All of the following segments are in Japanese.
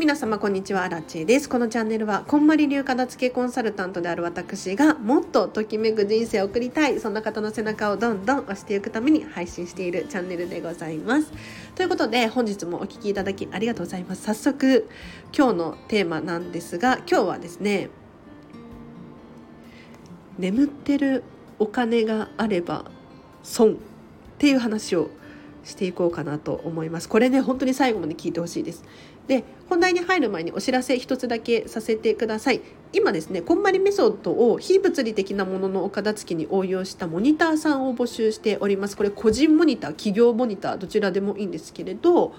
皆様こんにちは。アラチェです。このチャンネルはこんまり流片付けコンサルタントである私がもっとときめく人生を送りたい。そんな方の背中をどんどん押していくために配信しているチャンネルでございます。ということで本日もお聞きいただきありがとうございます。早速今日のテーマなんですが今日はですね眠ってるお金があれば損っていう話をしていこうかなと思います。これね本当に最後まで聞いてほしいです。で本題に入る前にお知らせ一つだけさせてください。今ですねこんまりメソッドを非物理的なもののお片付けに応用したモニターさんを募集しております。これ個人モニター企業モニターどちらでもいいんですけれど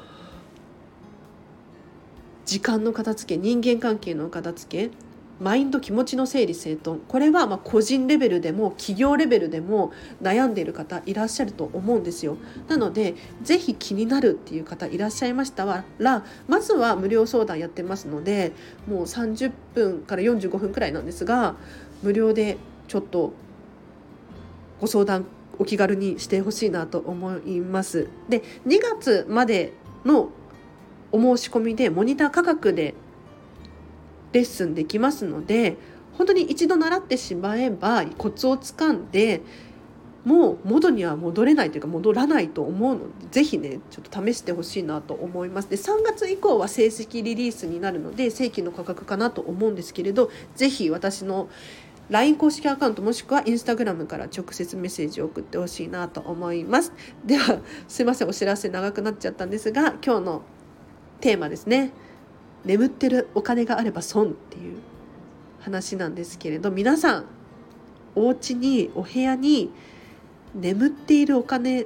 時間の片付け人間関係の片付けマインド気持ちの整理整頓。これはま個人レベルでも企業レベルでも悩んでいる方いらっしゃると思うんですよ。なので是非気になるっていう方いらっしゃいましたらまずは無料相談やってますのでもう30分から45分くらいなんですが無料でちょっとご相談お気軽にしてほしいなと思います。で2月までのお申し込みでモニター価格でレッスンできますので本当に一度習ってしまえばコツをつかんでもう元には戻れないというか戻らないと思うのでぜひねちょっと試してほしいなと思います。で3月以降は正式リリースになるので正規の価格かなと思うんですけれどぜひ私の LINE 公式アカウントもしくは Instagram から直接メッセージを送ってほしいなと思います。ではすいませんお知らせ長くなっちゃったんですが今日のテーマですね。眠ってるお金があれば損っていう話なんですけれど皆さんお家にお部屋に眠っているお金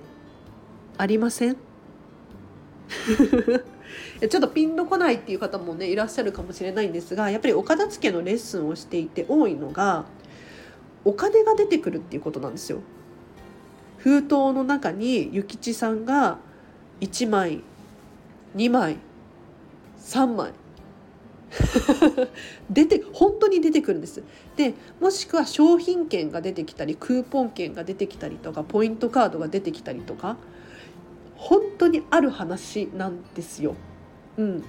ありません？ちょっとピンとこないっていう方もねいらっしゃるかもしれないんですがやっぱりお片付けのレッスンをしていて多いのがお金が出てくるっていうことなんですよ。封筒の中に諭吉さんが1枚2枚3枚 出て本当に出てくるんですでもしくは商品券が出てきたりクーポン券が出てきたりとかポイントカードが出てきたりとか本当にある話なんですよ。うん、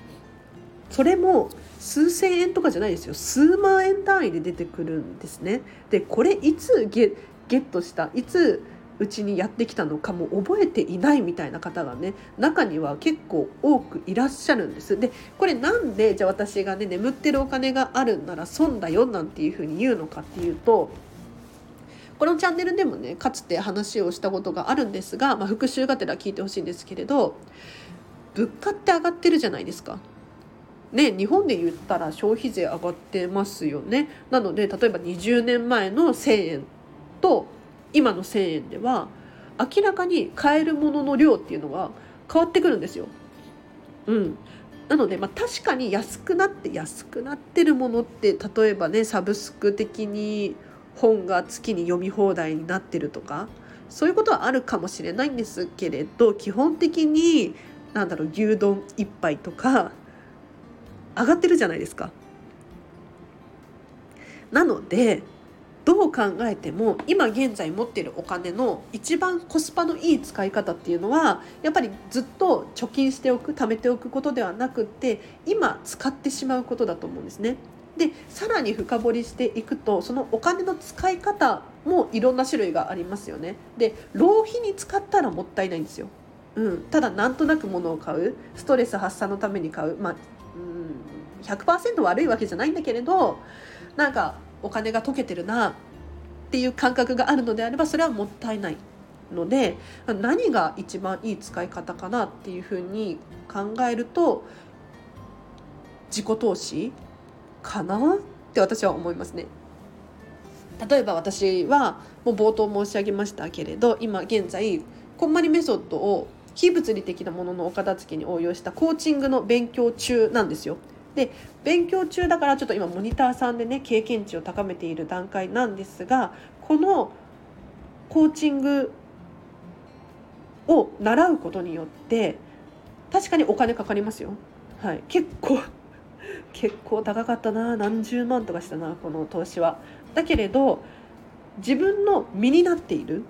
それも数千円とかじゃないですよ数万円単位で出てくるんですね。でこれいつゲゲットしたいつうちにやってきたのかも覚えていないみたいな方がね中には結構多くいらっしゃるんです。でこれなんでじゃあ私がね眠ってるお金があるんなら損だよなんていうふうに言うのかっていうとこのチャンネルでもねかつて話をしたことがあるんですが、まあ、復習がてら聞いてほしいんですけれど物価って上がってるじゃないですか。ね、日本で言ったら消費税上がってますよねなので例えば20年前の1,000円と今の1,000円では明らかに買えるものの量っていうのが変わってくるんですよ。うん、なので、まあ、確かに安くなって安くなってるものって例えばねサブスク的に本が月に読み放題になってるとかそういうことはあるかもしれないんですけれど基本的に何だろう牛丼1杯とか上がってるじゃないですか。なのでどう考えても今現在持っているお金の一番コスパのいい使い方っていうのはやっぱりずっと貯金しておく貯めておくことではなくって今使ってしまうことだと思うんですね。でさらに深掘りしていくとそのお金の使い方もいろんな種類がありますよね。で浪費に使ったらもったいないんですよ。うん、ただなんとなく物を買うストレス発散のために買う、まあ、うん、100%悪いわけじゃないんだけれどなんかお金が溶けてるなっていう感覚があるのであればそれはもったいないので何が一番いい使い方かなっていうふうに考えると自己投資かなって私は思いますね。例えば私はもう冒頭申し上げましたけれど今現在こんまりメソッドを非物理的なもののお片付けに応用したコーチングの勉強中なんですよ。で勉強中だからちょっと今モニターさんでね経験値を高めている段階なんですがこのコーチングを習うことによって確かにお金かかりますよ。はい、結構結構高かったな何十万とかしたなこの投資は。だけれど自分の身になっている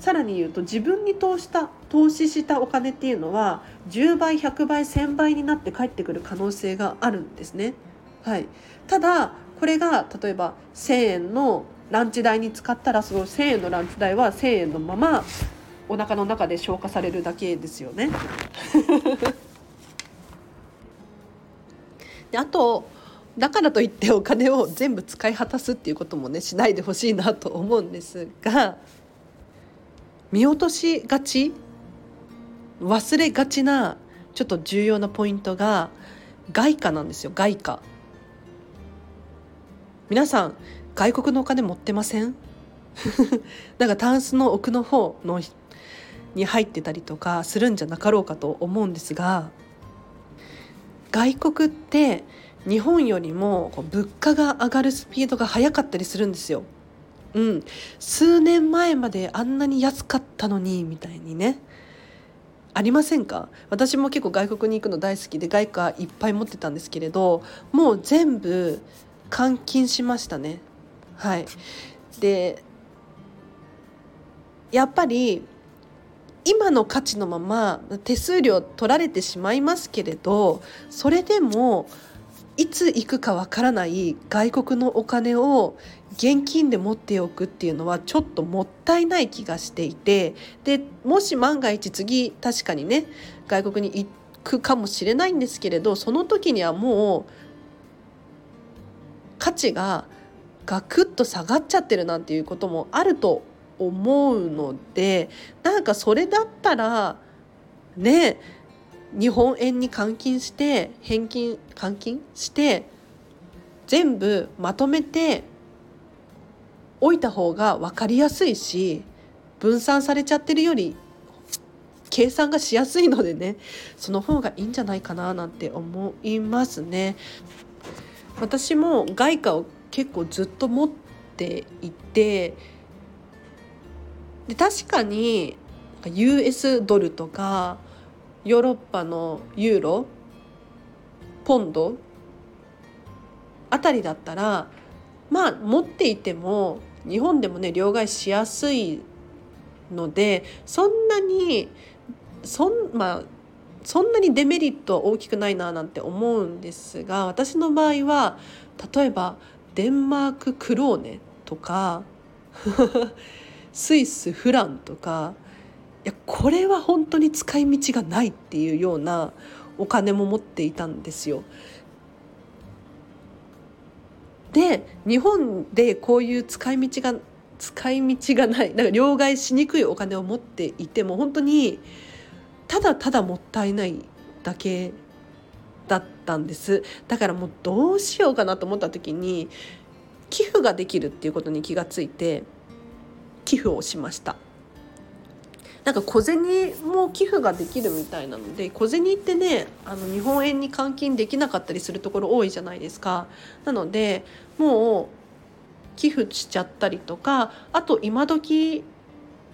さらに言うと自分に投資した投資したお金っていうのは10倍100倍1000倍になって返ってくる可能性があるんですね。はい、ただこれが例えば1,000円のランチ代に使ったらその1,000円のランチ代は1,000円のままお腹の中で消化されるだけですよね。であとだからといってお金を全部使い果たすっていうこともねしないでほしいなと思うんですが見落としがち？忘れがちなちょっと重要なポイントが外貨なんですよ外貨。皆さん外国のお金持ってません？なんかタンスの奥の方のに入ってたりとかするんじゃなかろうかと思うんですが外国って日本よりも物価が上がるスピードが速かったりするんですよ。うん、数年前まであんなに安かったのにみたいにね。ありませんか？私も結構外国に行くの大好きで外貨いっぱい持ってたんですけれどもう全部換金しましたね。はい。でやっぱり今の価値のまま手数料取られてしまいますけれどそれでもいつ行くかわからない外国のお金を現金で持っておくっていうのはちょっともったいない気がしていてでもし万が一次確かにね外国に行くかもしれないんですけれどその時にはもう価値がガクッと下がっちゃってるなんていうこともあると思うのでなんかそれだったらねえ日本円に換金して返金換金して全部まとめておいた方が分かりやすいし分散されちゃってるより計算がしやすいのでねその方がいいんじゃないかななんて思いますね。私も外貨を結構ずっと持っていてで確かに US ドルとかヨーロッパのユーロポンドあたりだったらまあ持っていても日本でもね両替しやすいのでそんなにそん,、まあ、そんなにデメリットは大きくないななんて思うんですが私の場合は例えばデンマーククローネとか スイスフランとかいやこれは本当に使い道がないっていうようなお金も持っていたんですよ。で日本でこういう使い道が使い道がないなんか両替しにくいお金を持っていても本当にただただもったいないだけだったんですだからもうどうしようかなと思った時に寄付ができるっていうことに気がついて寄付をしました。なんか小銭も寄付ができるみたいなので小銭ってねあの日本円に換金できなかったりするところ多いじゃないですか。なのでもう寄付しちゃったりとかあと今時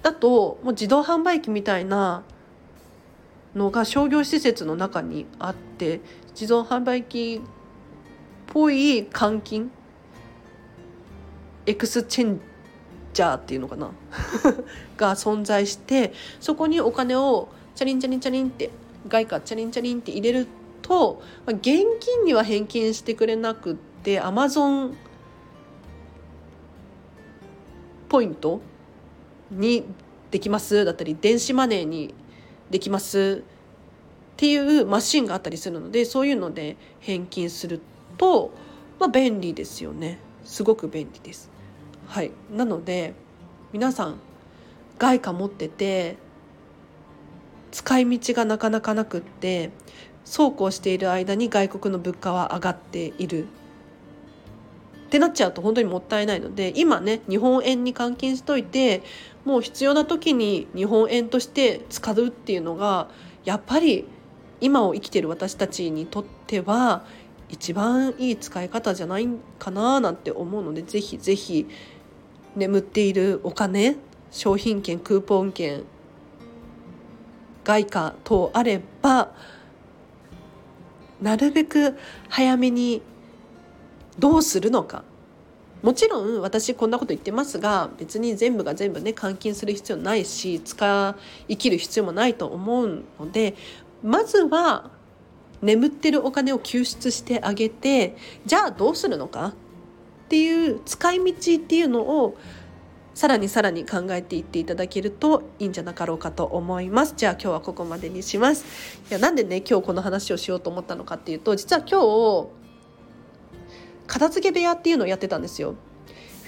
だともう自動販売機みたいなのが商業施設の中にあって自動販売機っぽい換金エクスチェンジャーっていうのかな？が存在してそこにお金をチャリンチャリンチャリンって外貨チャリンチャリンって入れると、現金には返金してくれなくってアマゾンポイントにできますだったり電子マネーにできますっていうマシンがあったりするのでそういうので返金すると、まあ、便利ですよねすごく便利です。はい、なので皆さん外貨持ってて使い道がなかなかなくってそうこうしている間に外国の物価は上がっている。ってなっちゃうと本当にもったいないので今ね日本円に換金しといてもう必要な時に日本円として使うっていうのがやっぱり今を生きてる私たちにとっては一番いい使い方じゃないかななんて思うのでぜひぜひ眠っているお金商品券クーポン券外貨等あればなるべく早めにどうするのか。もちろん私こんなこと言ってますが別に全部が全部ね換金する必要ないし使い生きる必要もないと思うのでまずは眠ってるお金を救出してあげてじゃあどうするのか。っていう使い道っていうのをさらにさらに考えていっていただけるといいんじゃなかろうかと思います。じゃあ今日はここまでにします。いやなんでね今日この話をしようと思ったのかっていうと実は今日片付け部屋っていうのをやってたんですよ。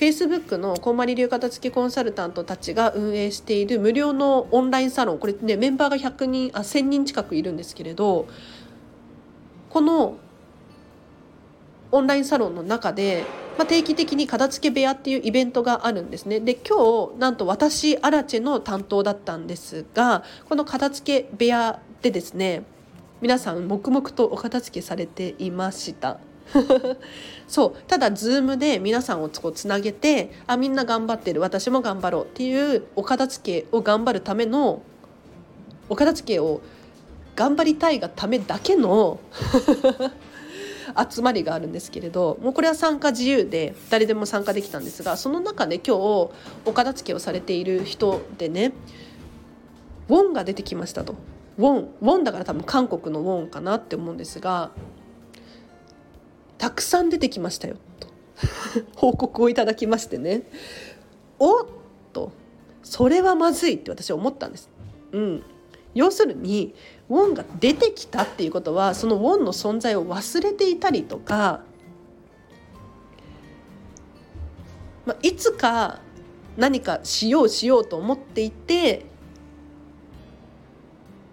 Facebook のこんまり流片付けコンサルタントたちが運営している無料のオンラインサロン。これねメンバーが100人あ1000人近くいるんですけれどこのオンラインサロンの中で、まあ、定期的に片付け部屋っていうイベントがあるんですね。で今日なんと私アラチェの担当だったんですがこの片付け部屋でですね皆さん黙々とお片付けされていました。そうただ Zoom で皆さんをつなげてあみんな頑張ってる私も頑張ろうっていうお片付けを頑張るためのお片付けを頑張りたいがためだけの 集まりがあるんですけれどもうこれは参加自由で誰でも参加できたんですがその中で今日お片付けをされている人でねウォンが出てきましたと。ウォンウォンだから多分韓国のウォンかなって思うんですがたくさん出てきましたよと。報告をいただきましてね。おっとそれはまずいって私は思ったんです。うん、要するにウォンが出てきたっていうことはそのウォンの存在を忘れていたりとか、まあ、いつか何かしようしようと思っていて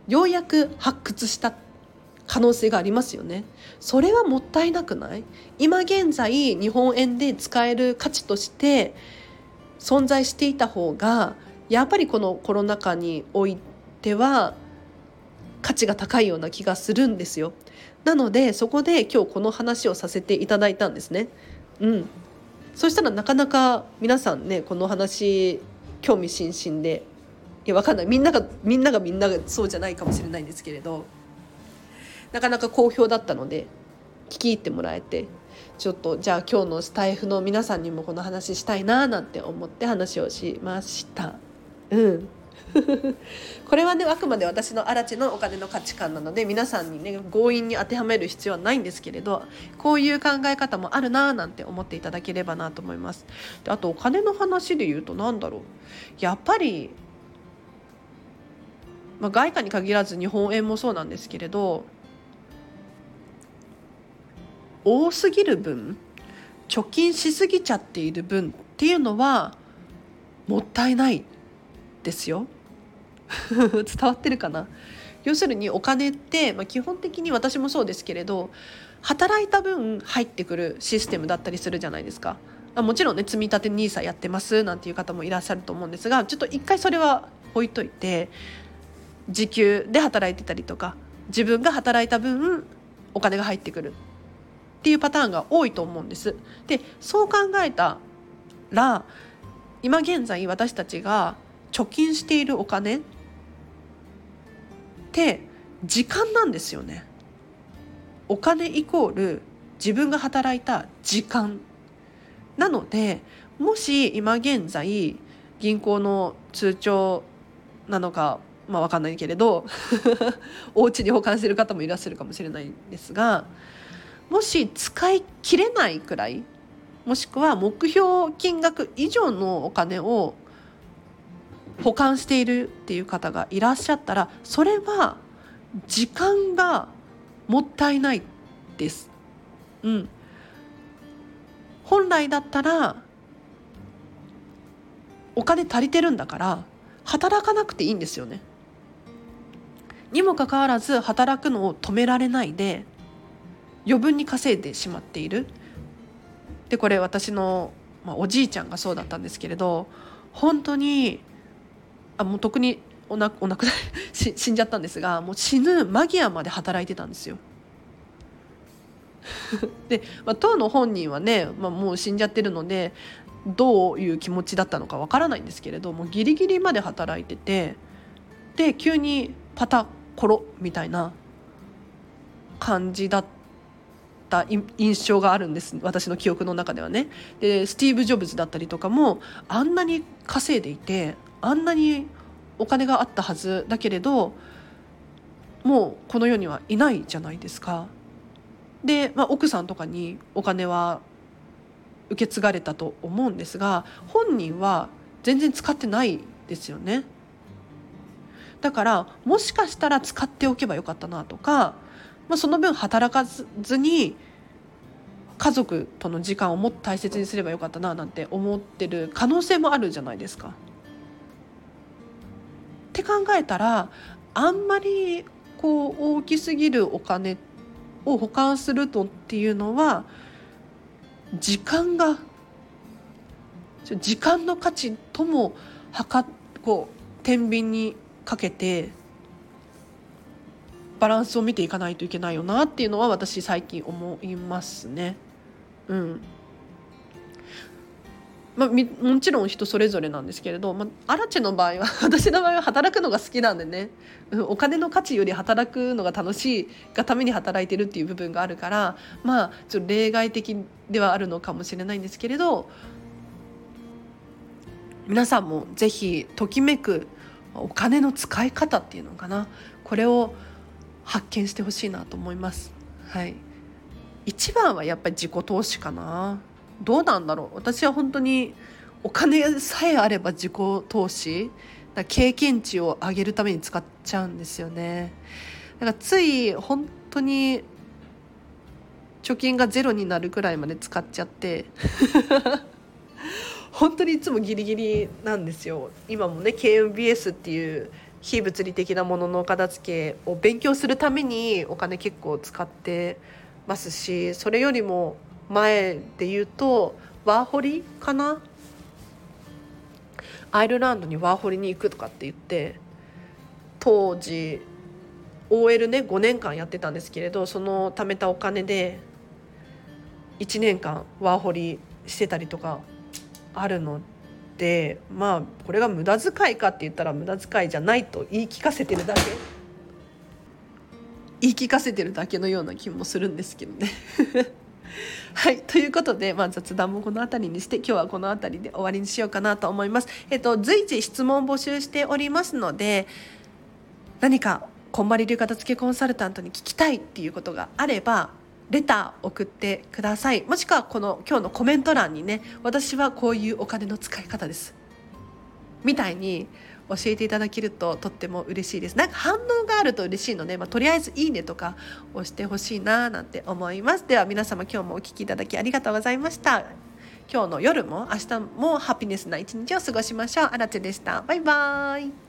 ようやく発掘した可能性がありますよね。それはもったいなくない？今現在日本円で使える価値として存在していた方がやっぱりこのコロナ禍においては価値が高いような気がするんですよ。なのでそこで今日この話をさせていただいたんですね。うん、そしたらなかなか皆さんねこの話興味津々でいやわかんないみんながみんながみんながそうじゃないかもしれないんですけれどなかなか好評だったので聞き入ってもらえてちょっとじゃあ今日のスタイフの皆さんにもこの話したいななんて思って話をしました。うん これはねあくまで私のアラチのお金の価値観なので皆さんにね強引に当てはめる必要はないんですけれどこういう考え方もあるなーなんて思っていただければなと思います。であとお金の話で言うと何だろうやっぱり、まあ、外貨に限らず日本円もそうなんですけれど多すぎる分貯金しすぎちゃっている分っていうのはもったいないですよ。伝わってるかな？要するにお金って、まあ、基本的に私もそうですけれど働いた分入ってくるシステムだったりするじゃないですか。もちろんね積み立て NISA やってますなんていう方もいらっしゃると思うんですがちょっと一回それは置いといて時給で働いてたりとか自分が働いた分お金が入ってくるっていうパターンが多いと思うんです。でそう考えたら今現在私たちが貯金しているお金って時間なんですよね。お金イコール自分が働いた時間なのでもし今現在銀行の通帳なのかまあ分かんないけれど お家に保管してる方もいらっしゃるかもしれないんですがもし使い切れないくらいもしくは目標金額以上のお金を保管しているっていう方がいらっしゃったらそれは時間がもったいないです。うん、本来だったらお金足りてるんだから働かなくていいんですよね。にもかかわらず働くのを止められないで余分に稼いでしまっている。でこれ私の、まあ、おじいちゃんがそうだったんですけれど本当にあもう特にお亡くなり 死んじゃったんですがもう死ぬ間際まで働いてたんですよ。で、まあ、当の本人はね、まあ、もう死んじゃってるのでどういう気持ちだったのかわからないんですけれどもギリギリまで働いててで急にパタコロみたいな感じだった印象があるんです私の記憶の中ではね。でスティーブ・ジョブズだったりとかもあんなに稼いでいてあんなにお金があったはずだけれどもうこの世にはいないじゃないですか。で、まあ、奥さんとかにお金は受け継がれたと思うんですが本人は全然使ってないですよね。だからもしかしたら使っておけばよかったなとか、まあ、その分働かずに家族との時間をもっと大切にすればよかったななんて思ってる可能性もあるじゃないですか。考えたらあんまりこう大きすぎるお金を保管するとっていうのは時間が時間の価値とも測こう天秤にかけてバランスを見ていかないといけないよなっていうのは私最近思いますね。うんまあ、もちろん人それぞれなんですけれど、まあ、アラチェの場合は 私の場合は働くのが好きなんでね、お金の価値より働くのが楽しいがために働いてるっていう部分があるからまあちょっと例外的ではあるのかもしれないんですけれど皆さんもぜひときめくお金の使い方っていうのかな。これを発見してほしいなと思います。はい、一番はやっぱり自己投資かな。どうなんだろう私は本当にお金さえあれば自己投資経験値を上げるために使っちゃうんですよね。だからつい本当に貯金がゼロになるくらいまで使っちゃって 本当にいつもギリギリなんですよ今もね KMBS っていう非物理的なものの片付けを勉強するためにお金結構使ってますしそれよりも前で言うとワーホリかな？アイルランドにワーホリに行くとかって言って当時 OL ね5年間やってたんですけれどその貯めたお金で1年間ワーホリしてたりとかあるのでまあこれが無駄遣いかって言ったら無駄遣いじゃないと言い聞かせてるだけ。言い聞かせてるだけのような気もするんですけどね。はいということで、まあ、雑談もこの辺りにして今日はこの辺りで終わりにしようかなと思います。えっと、随時質問募集しておりますので何かこんまり流片付けコンサルタントに聞きたいっていうことがあればレター送ってくださいもしくはこの今日のコメント欄にね私はこういうお金の使い方ですみたいに教えていただけるととっても嬉しいです。なんか反応があると嬉しいので、まあ、とりあえずいいねとか押してほしいななんて思います。では皆様今日もお聴きいただきありがとうございました。今日の夜も明日もハピネスな一日を過ごしましょう。あらでした。バイバーイ。